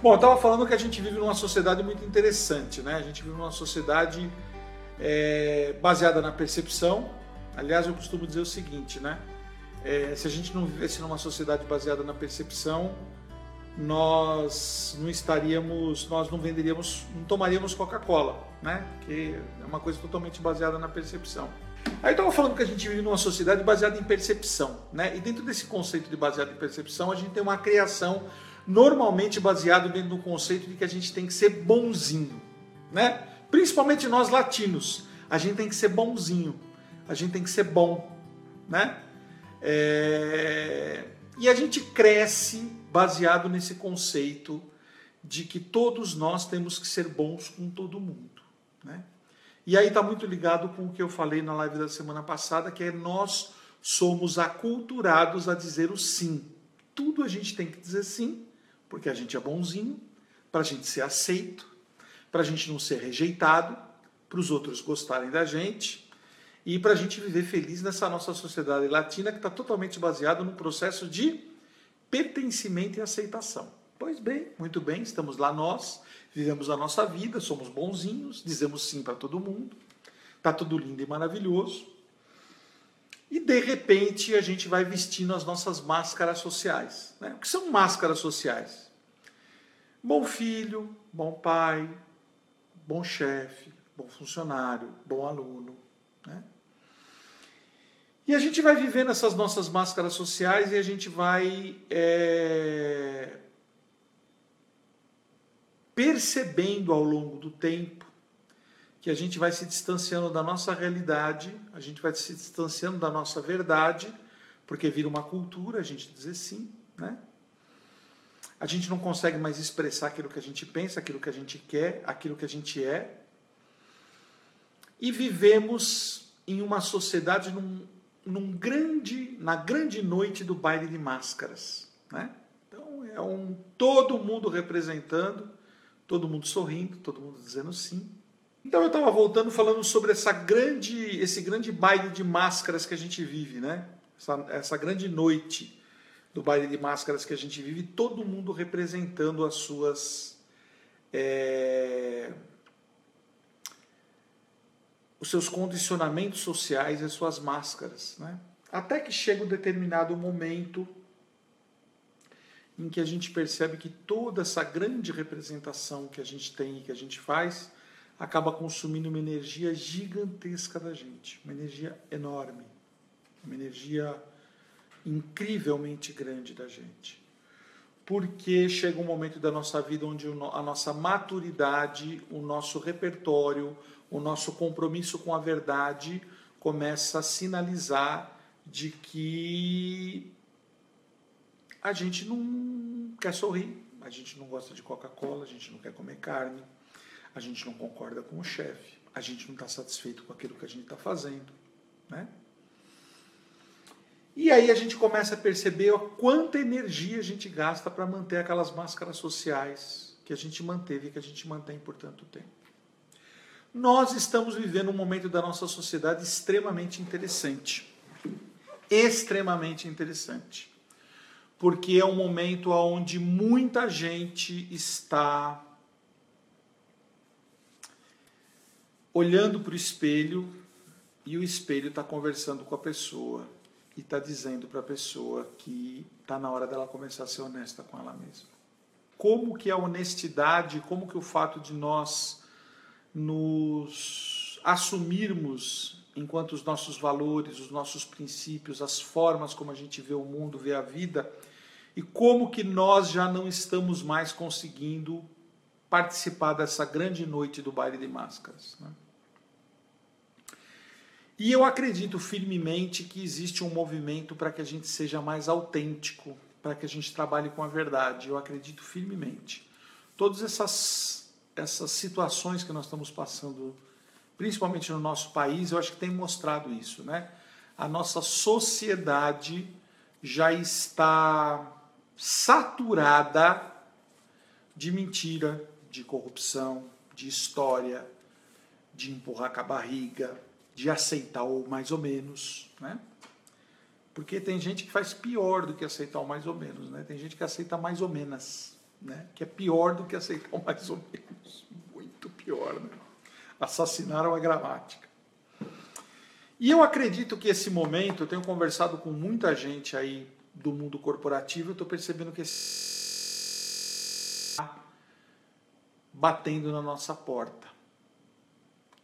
Bom, eu estava falando que a gente vive numa sociedade muito interessante, né? A gente vive numa sociedade é, baseada na percepção. Aliás, eu costumo dizer o seguinte, né? É, se a gente não vivesse numa sociedade baseada na percepção, nós não estaríamos, nós não venderíamos, não tomaríamos Coca-Cola, né? Que é uma coisa totalmente baseada na percepção. Aí estava falando que a gente vive numa sociedade baseada em percepção, né? E dentro desse conceito de baseado em percepção, a gente tem uma criação normalmente baseado dentro do conceito de que a gente tem que ser bonzinho, né? Principalmente nós latinos, a gente tem que ser bonzinho, a gente tem que ser bom, né? É... E a gente cresce baseado nesse conceito de que todos nós temos que ser bons com todo mundo, né? E aí está muito ligado com o que eu falei na live da semana passada, que é nós somos aculturados a dizer o sim. Tudo a gente tem que dizer sim, porque a gente é bonzinho, para a gente ser aceito, para a gente não ser rejeitado, para os outros gostarem da gente e para a gente viver feliz nessa nossa sociedade latina que está totalmente baseada no processo de pertencimento e aceitação. Pois bem, muito bem, estamos lá nós, vivemos a nossa vida, somos bonzinhos, dizemos sim para todo mundo, está tudo lindo e maravilhoso. E de repente a gente vai vestindo as nossas máscaras sociais. Né? O que são máscaras sociais? Bom filho, bom pai, bom chefe, bom funcionário, bom aluno. Né? E a gente vai vivendo essas nossas máscaras sociais e a gente vai é, percebendo ao longo do tempo que a gente vai se distanciando da nossa realidade, a gente vai se distanciando da nossa verdade, porque vira uma cultura a gente dizer sim, né? A gente não consegue mais expressar aquilo que a gente pensa, aquilo que a gente quer, aquilo que a gente é. E vivemos em uma sociedade num, num grande, na grande noite do baile de máscaras, né? Então é um todo mundo representando, todo mundo sorrindo, todo mundo dizendo sim. Então eu estava voltando falando sobre essa grande, esse grande baile de máscaras que a gente vive, né? Essa, essa grande noite do baile de máscaras que a gente vive, todo mundo representando as suas é, os seus condicionamentos sociais e as suas máscaras, né? Até que chega um determinado momento em que a gente percebe que toda essa grande representação que a gente tem e que a gente faz acaba consumindo uma energia gigantesca da gente, uma energia enorme, uma energia incrivelmente grande da gente. Porque chega um momento da nossa vida onde a nossa maturidade, o nosso repertório, o nosso compromisso com a verdade começa a sinalizar de que a gente não quer sorrir, a gente não gosta de Coca-Cola, a gente não quer comer carne, a gente não concorda com o chefe, a gente não está satisfeito com aquilo que a gente está fazendo, né? E aí a gente começa a perceber a quanta energia a gente gasta para manter aquelas máscaras sociais que a gente manteve e que a gente mantém por tanto tempo. Nós estamos vivendo um momento da nossa sociedade extremamente interessante. Extremamente interessante. Porque é um momento onde muita gente está olhando para o espelho e o espelho está conversando com a pessoa e está dizendo para a pessoa que está na hora dela começar a ser honesta com ela mesma. Como que a honestidade, como que o fato de nós nos assumirmos enquanto os nossos valores, os nossos princípios, as formas como a gente vê o mundo, vê a vida, e como que nós já não estamos mais conseguindo participar dessa grande noite do baile de máscaras. Né? E eu acredito firmemente que existe um movimento para que a gente seja mais autêntico, para que a gente trabalhe com a verdade. Eu acredito firmemente. Todas essas, essas situações que nós estamos passando, principalmente no nosso país, eu acho que tem mostrado isso, né? A nossa sociedade já está saturada de mentira, de corrupção, de história, de empurrar com a barriga, de aceitar o mais ou menos, né? Porque tem gente que faz pior do que aceitar o mais ou menos, né? Tem gente que aceita mais ou menos, né? que é pior do que aceitar o mais ou menos. Muito pior. Né? Assassinaram a gramática. E eu acredito que esse momento, eu tenho conversado com muita gente aí do mundo corporativo, eu estou percebendo que esse batendo na nossa porta.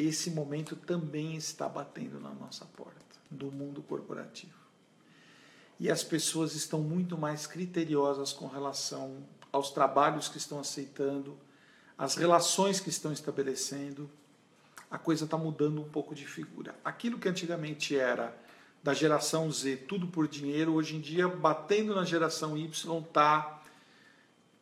Esse momento também está batendo na nossa porta, do mundo corporativo. E as pessoas estão muito mais criteriosas com relação aos trabalhos que estão aceitando, às relações que estão estabelecendo, a coisa está mudando um pouco de figura. Aquilo que antigamente era da geração Z, tudo por dinheiro, hoje em dia, batendo na geração Y, está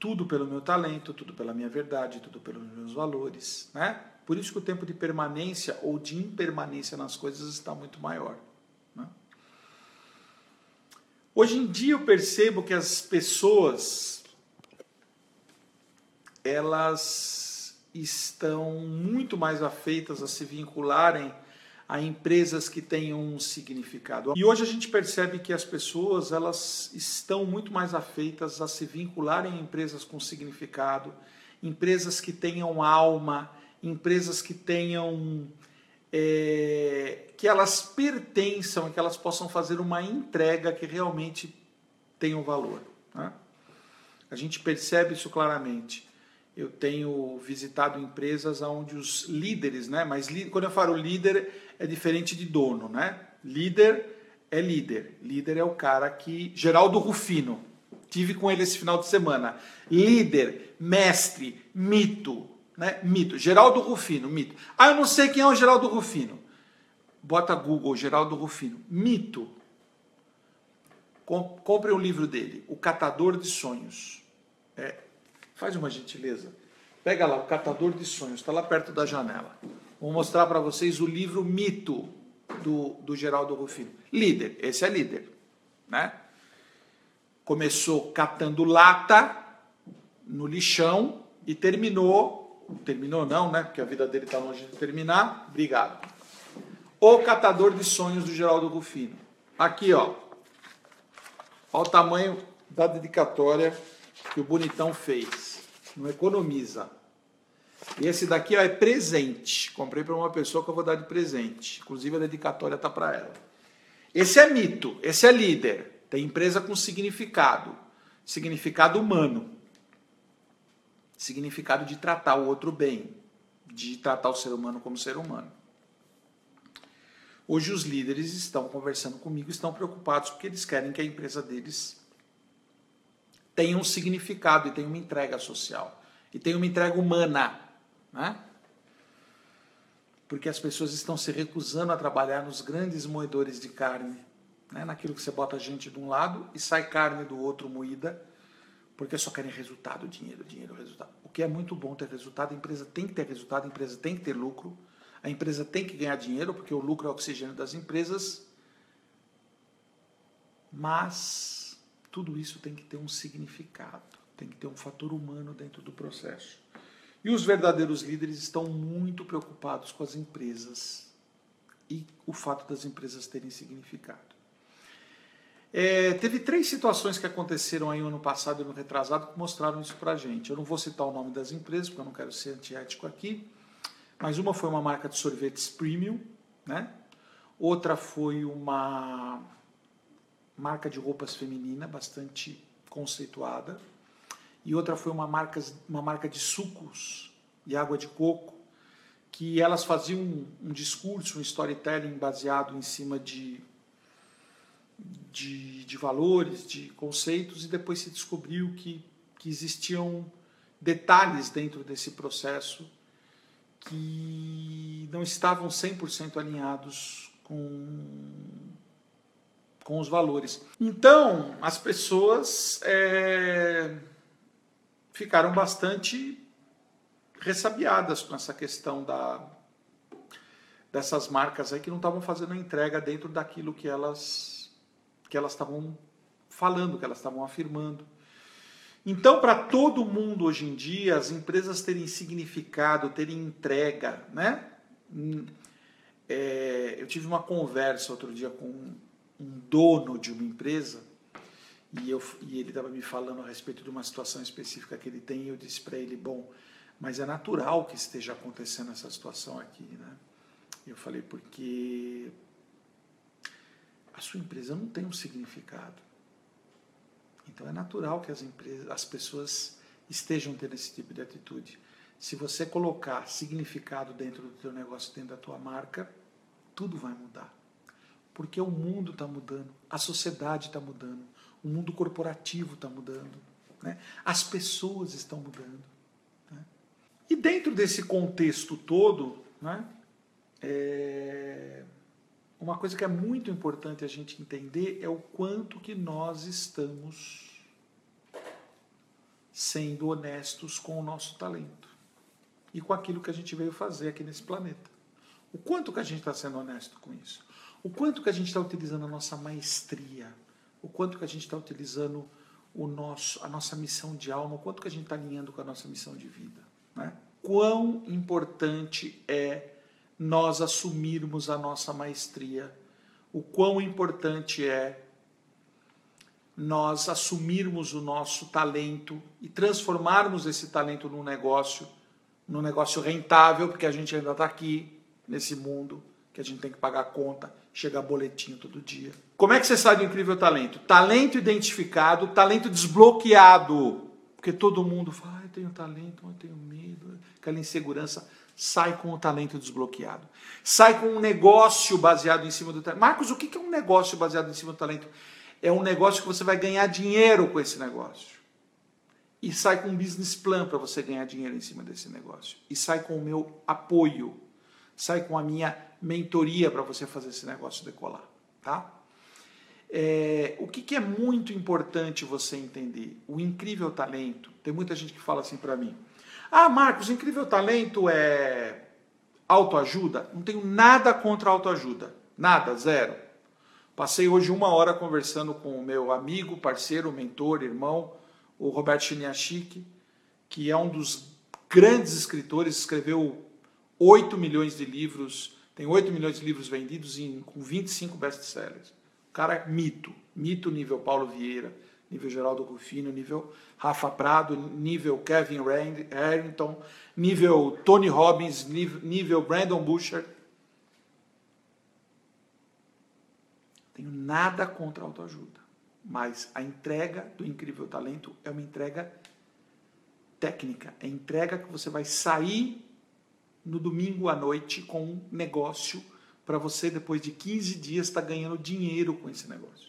tudo pelo meu talento, tudo pela minha verdade, tudo pelos meus valores. Né? Por isso que o tempo de permanência ou de impermanência nas coisas está muito maior. Né? Hoje em dia eu percebo que as pessoas elas estão muito mais afeitas a se vincularem a empresas que tenham um significado. E hoje a gente percebe que as pessoas elas estão muito mais afeitas a se vincularem a empresas com significado, empresas que tenham alma, empresas que tenham é, que elas pertençam, que elas possam fazer uma entrega que realmente tenha um valor. Né? A gente percebe isso claramente eu tenho visitado empresas onde os líderes, né? Mas quando eu falo líder é diferente de dono, né? Líder é líder. Líder é o cara que Geraldo Rufino. Tive com ele esse final de semana. Líder, mestre, mito, né? Mito. Geraldo Rufino, mito. Ah, eu não sei quem é o Geraldo Rufino. Bota Google Geraldo Rufino. Mito. Compre um livro dele, O Catador de Sonhos. É, Faz uma gentileza. Pega lá o Catador de Sonhos, está lá perto da janela. Vou mostrar para vocês o livro Mito do, do Geraldo Rufino. Líder, esse é líder. Né? Começou catando lata no lixão e terminou. Terminou não, né? Porque a vida dele está longe de terminar. Obrigado. O Catador de Sonhos do Geraldo Rufino. Aqui, ó. Olha o tamanho da dedicatória que o bonitão fez. Não economiza. E esse daqui ó, é presente. Comprei para uma pessoa que eu vou dar de presente. Inclusive a dedicatória está para ela. Esse é mito, esse é líder. Tem empresa com significado. Significado humano. Significado de tratar o outro bem. De tratar o ser humano como ser humano. Hoje os líderes estão conversando comigo, estão preocupados porque eles querem que a empresa deles tem um significado e tem uma entrega social. E tem uma entrega humana. Né? Porque as pessoas estão se recusando a trabalhar nos grandes moedores de carne. Né? Naquilo que você bota gente de um lado e sai carne do outro moída. Porque só querem resultado, dinheiro, dinheiro, resultado. O que é muito bom ter resultado, a empresa tem que ter resultado, a empresa tem que ter lucro, a empresa tem que ganhar dinheiro, porque o lucro é o oxigênio das empresas. Mas tudo isso tem que ter um significado, tem que ter um fator humano dentro do processo. E os verdadeiros líderes estão muito preocupados com as empresas e o fato das empresas terem significado. É, teve três situações que aconteceram aí no ano passado e no retrasado que mostraram isso para gente. Eu não vou citar o nome das empresas, porque eu não quero ser antiético aqui, mas uma foi uma marca de sorvetes premium, né? outra foi uma marca de roupas feminina, bastante conceituada. E outra foi uma marca, uma marca de sucos e água de coco, que elas faziam um, um discurso, um storytelling baseado em cima de, de, de, valores, de conceitos, e depois se descobriu que, que existiam detalhes dentro desse processo que não estavam 100% alinhados com com os valores. Então, as pessoas é, ficaram bastante ressabiadas com essa questão da, dessas marcas aí que não estavam fazendo a entrega dentro daquilo que elas que elas estavam falando, que elas estavam afirmando. Então, para todo mundo hoje em dia, as empresas terem significado, terem entrega, né? Hum, é, eu tive uma conversa outro dia com um dono de uma empresa e, eu, e ele estava me falando a respeito de uma situação específica que ele tem, e eu disse para ele, bom, mas é natural que esteja acontecendo essa situação aqui, né? Eu falei, porque a sua empresa não tem um significado. Então é natural que as, empresas, as pessoas estejam tendo esse tipo de atitude. Se você colocar significado dentro do teu negócio, dentro da tua marca, tudo vai mudar. Porque o mundo está mudando, a sociedade está mudando, o mundo corporativo está mudando, né? as pessoas estão mudando. Né? E dentro desse contexto todo, né, é... uma coisa que é muito importante a gente entender é o quanto que nós estamos sendo honestos com o nosso talento e com aquilo que a gente veio fazer aqui nesse planeta. O quanto que a gente está sendo honesto com isso? O quanto que a gente está utilizando a nossa maestria? O quanto que a gente está utilizando o nosso, a nossa missão de alma? O quanto que a gente está alinhando com a nossa missão de vida? Né? Quão importante é nós assumirmos a nossa maestria? O quão importante é nós assumirmos o nosso talento e transformarmos esse talento num negócio, num negócio rentável, porque a gente ainda está aqui nesse mundo que a gente tem que pagar conta, chega boletim todo dia. Como é que você sai do incrível talento? Talento identificado, talento desbloqueado. Porque todo mundo fala, ah, eu tenho talento, eu tenho medo, aquela insegurança. Sai com o talento desbloqueado. Sai com um negócio baseado em cima do talento. Marcos, o que é um negócio baseado em cima do talento? É um negócio que você vai ganhar dinheiro com esse negócio. E sai com um business plan para você ganhar dinheiro em cima desse negócio. E sai com o meu apoio sai com a minha mentoria para você fazer esse negócio decolar, tá? É, o que, que, é muito importante você entender? O incrível talento. Tem muita gente que fala assim para mim: Ah, Marcos, incrível talento é autoajuda? Não tenho nada contra autoajuda. Nada, zero. Passei hoje uma hora conversando com o meu amigo, parceiro, mentor, irmão, o Roberto Chiniachik, que é um dos grandes escritores, escreveu 8 milhões de livros, tem 8 milhões de livros vendidos em, com 25 best-sellers. O cara é mito, mito nível Paulo Vieira, nível Geraldo Rufino, nível Rafa Prado, nível Kevin Harrington, nível Tony Robbins, nível Brandon Busher. Tenho nada contra a autoajuda, mas a entrega do incrível talento é uma entrega técnica, é entrega que você vai sair no domingo à noite com um negócio para você, depois de 15 dias, estar tá ganhando dinheiro com esse negócio.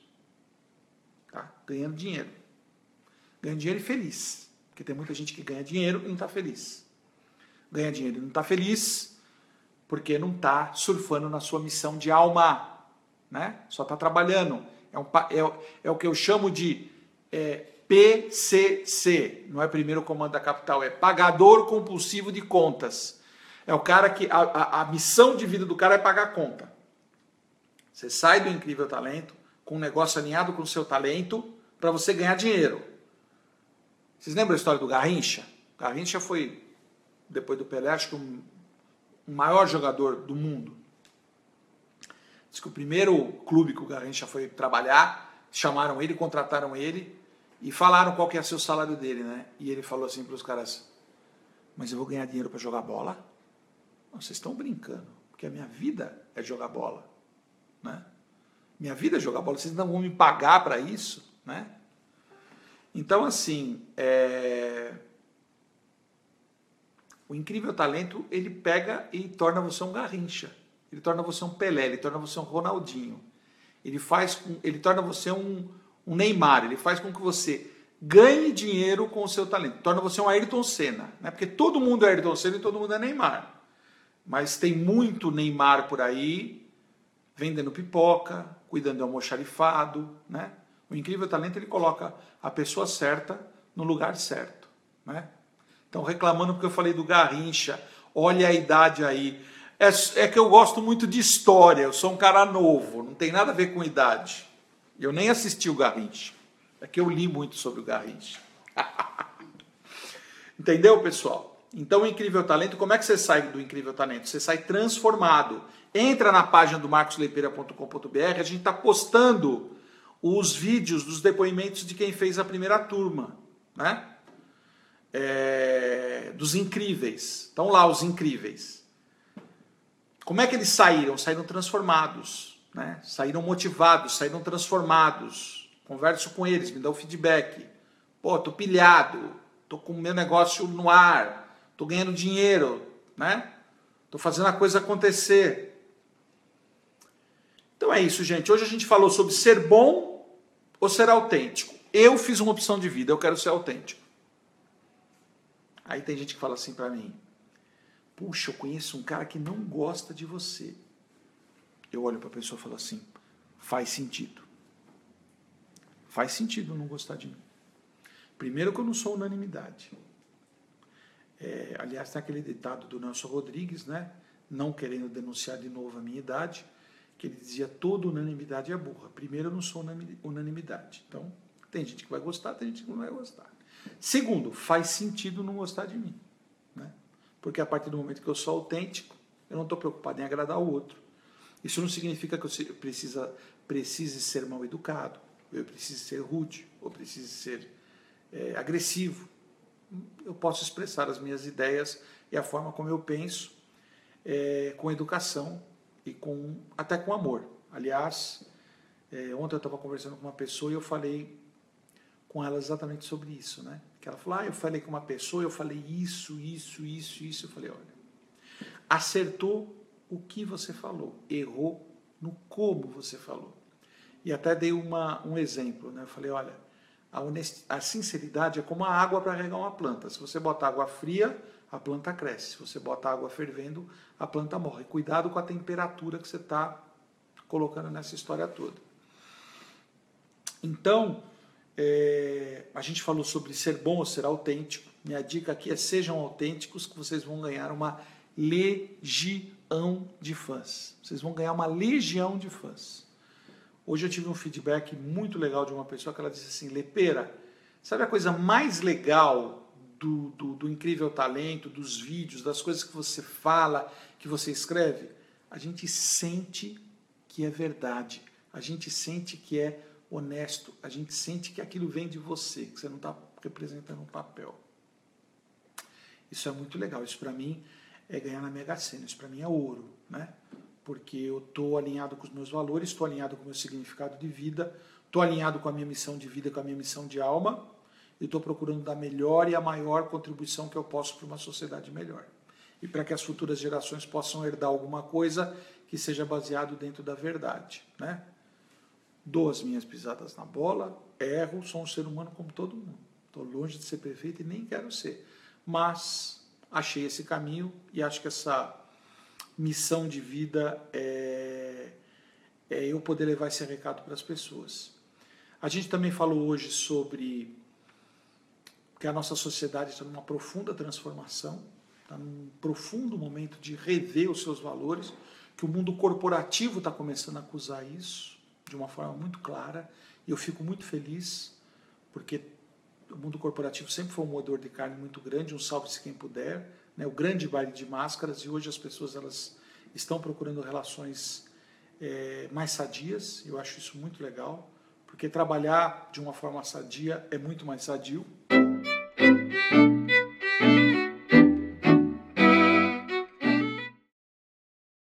Ganhando dinheiro. Ganhando dinheiro e feliz. Porque tem muita gente que ganha dinheiro e não está feliz. Ganha dinheiro e não está feliz porque não está surfando na sua missão de alma. Né? Só está trabalhando. É, um, é, é, o que eu chamo de é, PCC. Não é primeiro comando da capital, é pagador compulsivo de contas. É o cara que. A, a, a missão de vida do cara é pagar a conta. Você sai do incrível talento com um negócio alinhado com o seu talento para você ganhar dinheiro. Vocês lembram a história do Garrincha? Garrincha foi, depois do Pelé, acho que o maior jogador do mundo. Diz que o primeiro clube que o Garrincha foi trabalhar, chamaram ele, contrataram ele e falaram qual que ia ser o salário dele, né? E ele falou assim para os caras: Mas eu vou ganhar dinheiro para jogar bola? Vocês estão brincando, porque a minha vida é jogar bola. Né? Minha vida é jogar bola, vocês não vão me pagar para isso. Né? Então, assim, é... o incrível talento, ele pega e torna você um Garrincha. Ele torna você um Pelé, ele torna você um Ronaldinho. Ele faz com, ele torna você um, um Neymar, ele faz com que você ganhe dinheiro com o seu talento. Torna você um Ayrton Senna, né? Porque todo mundo é Ayrton Senna e todo mundo é Neymar. Mas tem muito Neymar por aí, vendendo pipoca, cuidando do almoxarifado, né? O incrível talento ele coloca a pessoa certa no lugar certo, né? Então reclamando porque eu falei do Garrincha, olha a idade aí. É, é que eu gosto muito de história, eu sou um cara novo, não tem nada a ver com idade. Eu nem assisti o Garrincha, é que eu li muito sobre o Garrincha. Entendeu, pessoal? Então, o Incrível Talento, como é que você sai do Incrível Talento? Você sai transformado. Entra na página do marcosleipeira.com.br, a gente está postando os vídeos dos depoimentos de quem fez a primeira turma, né? É, dos incríveis. Estão lá os incríveis. Como é que eles saíram? Saíram transformados, né? Saíram motivados, saíram transformados. Converso com eles, me dão feedback. Pô, tô pilhado, tô com o meu negócio no ar, tô ganhando dinheiro, né? Tô fazendo a coisa acontecer. Então é isso, gente. Hoje a gente falou sobre ser bom ou ser autêntico. Eu fiz uma opção de vida, eu quero ser autêntico. Aí tem gente que fala assim para mim: Puxa, eu conheço um cara que não gosta de você. Eu olho para a pessoa e falo assim: Faz sentido. Faz sentido não gostar de mim. Primeiro, que eu não sou unanimidade. É, aliás, tem aquele ditado do Nelson Rodrigues, né? Não querendo denunciar de novo a minha idade que ele dizia toda unanimidade é burra. Primeiro, eu não sou unanimidade. Então, tem gente que vai gostar, tem gente que não vai gostar. Segundo, faz sentido não gostar de mim. Né? Porque a partir do momento que eu sou autêntico, eu não estou preocupado em agradar o outro. Isso não significa que eu precisa, precise ser mal educado, eu precise ser rude, ou precise ser é, agressivo. Eu posso expressar as minhas ideias e a forma como eu penso é, com educação e com até com amor. Aliás, é, ontem eu estava conversando com uma pessoa e eu falei com ela exatamente sobre isso, né? Que ela falou: "Ah, eu falei com uma pessoa, eu falei isso, isso, isso, isso". Eu falei: "Olha, acertou o que você falou, errou no como você falou". E até dei uma, um exemplo, né? Eu falei: "Olha, a, honest... a sinceridade é como a água para regar uma planta. Se você botar água fria, a planta cresce. Se você bota água fervendo, a planta morre. Cuidado com a temperatura que você está colocando nessa história toda. Então, é, a gente falou sobre ser bom ou ser autêntico. Minha dica aqui é sejam autênticos que vocês vão ganhar uma legião de fãs. Vocês vão ganhar uma legião de fãs. Hoje eu tive um feedback muito legal de uma pessoa que ela disse assim, Lepeira, sabe a coisa mais legal do, do, do, incrível talento, dos vídeos, das coisas que você fala, que você escreve, a gente sente que é verdade, a gente sente que é honesto, a gente sente que aquilo vem de você, que você não está representando um papel. Isso é muito legal, isso para mim é ganhar na Mega Sena, isso para mim é ouro, né? Porque eu estou alinhado com os meus valores, estou alinhado com o meu significado de vida, estou alinhado com a minha missão de vida, com a minha missão de alma, e estou procurando dar melhor e a maior contribuição que eu posso para uma sociedade melhor. E para que as futuras gerações possam herdar alguma coisa que seja baseado dentro da verdade. Né? Dou as minhas pisadas na bola, erro, sou um ser humano como todo mundo. Estou longe de ser perfeito e nem quero ser. Mas achei esse caminho e acho que essa missão de vida é, é eu poder levar esse recado para as pessoas. A gente também falou hoje sobre que a nossa sociedade está numa profunda transformação, está num profundo momento de rever os seus valores, que o mundo corporativo está começando a acusar isso de uma forma muito clara, e eu fico muito feliz, porque o mundo corporativo sempre foi um moedor de carne muito grande, um salve-se quem puder, né, o grande baile de máscaras, e hoje as pessoas elas estão procurando relações é, mais sadias, eu acho isso muito legal, porque trabalhar de uma forma sadia é muito mais sadio.